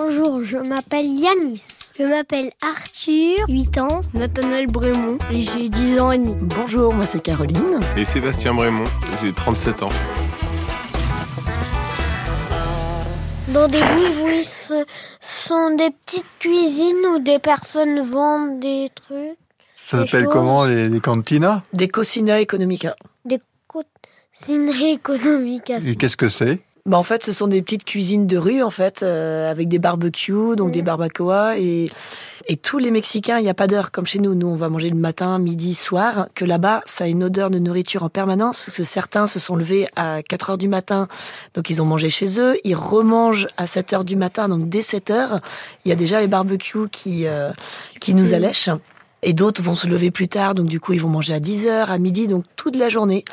Bonjour, je m'appelle Yanis. Je m'appelle Arthur, 8 ans. Nathanaël Brémond et j'ai 10 ans et demi. Bonjour, moi c'est Caroline. Et Sébastien Brémond, j'ai 37 ans. Dans des oui ce sont des petites cuisines où des personnes vendent des trucs. Ça s'appelle comment les, les cantinas? Des Cocina Economica. Des cocineries économiques. Et qu'est-ce que c'est? Bah, en fait, ce sont des petites cuisines de rue, en fait, euh, avec des barbecues, donc des barbacoas. Et, et tous les Mexicains, il n'y a pas d'heure comme chez nous. Nous, on va manger le matin, midi, soir. Que là-bas, ça a une odeur de nourriture en permanence. Parce que certains se sont levés à 4 heures du matin, donc ils ont mangé chez eux. Ils remangent à 7 heures du matin, donc dès 7 heures, il y a déjà les barbecues qui, euh, qui nous allèchent. Et d'autres vont se lever plus tard, donc du coup ils vont manger à 10 heures, à midi, donc toute la journée.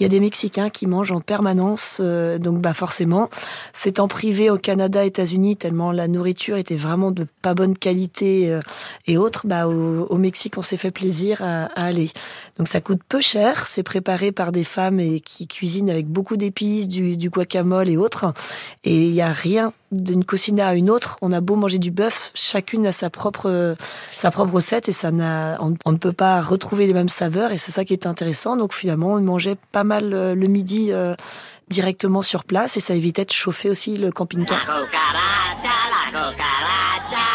Il y a des Mexicains qui mangent en permanence, euh, donc bah forcément, c'est en privé au Canada, États-Unis, tellement la nourriture était vraiment de pas bonne qualité euh, et autres. Bah au, Mexique, on s'est fait plaisir à, aller. Donc ça coûte peu cher, c'est préparé par des femmes et qui cuisinent avec beaucoup d'épices, du, du guacamole et autres. Et il y a rien d'une cocina à une autre. On a beau manger du bœuf, chacune a sa propre sa propre recette et ça n'a on, on ne peut pas retrouver les mêmes saveurs et c'est ça qui est intéressant. Donc finalement, on mangeait pas mal euh, le midi euh, directement sur place et ça évitait de chauffer aussi le camping-car. cucaracha, la cucaracha.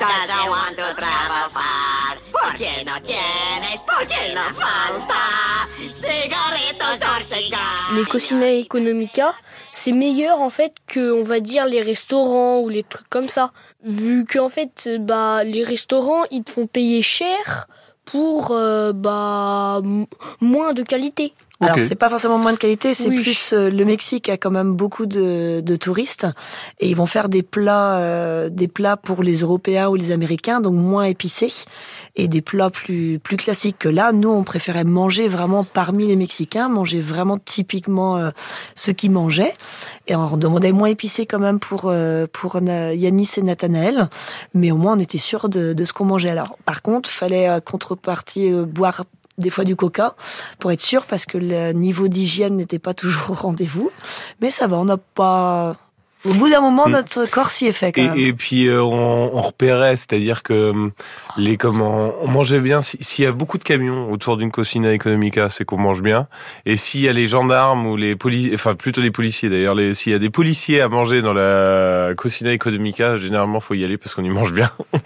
Does she want to travel far? ¿Por qué no tienes? ¿Por qué no falta? Cigarritos or cigars. Les Cocina Economica, c'est meilleur en fait que on va dire les restaurants ou les trucs comme ça. Vu qu'en fait bah les restaurants ils te font payer cher pour euh, bah moins de qualité. Alors Ok. c'est pas forcément moins de qualité, c'est Oui. plus euh, le Mexique a quand même beaucoup de, de touristes et ils vont faire des plats euh, des plats pour les Européens ou les Américains donc moins épicés et des plats plus plus classiques que là nous on préférait manger vraiment parmi les Mexicains, manger vraiment typiquement euh, ce qu'ils mangeaient et on demandait moins épicé quand même pour euh, pour Na- Yanis et Nathanaël mais au moins on était sûr de, de ce qu'on mangeait. Alors par contre, fallait euh, contrepartie euh, boire des fois du coca pour être sûr parce que le niveau d'hygiène n'était pas toujours au rendez-vous. Mais ça va, on n'a pas. Au bout d'un moment, Mm. notre corps s'y est fait quand même. Et, et puis euh, on, on repérait, c'est-à-dire que hum, les comment, on mangeait bien. si- S'il y a beaucoup de camions autour d'une Cocina Economica, c'est qu'on mange bien. Et s'il y a les gendarmes ou les policiers, enfin plutôt les policiers d'ailleurs, s'il y a des policiers à manger dans la Cocina Economica, généralement faut y aller parce qu'on y mange bien.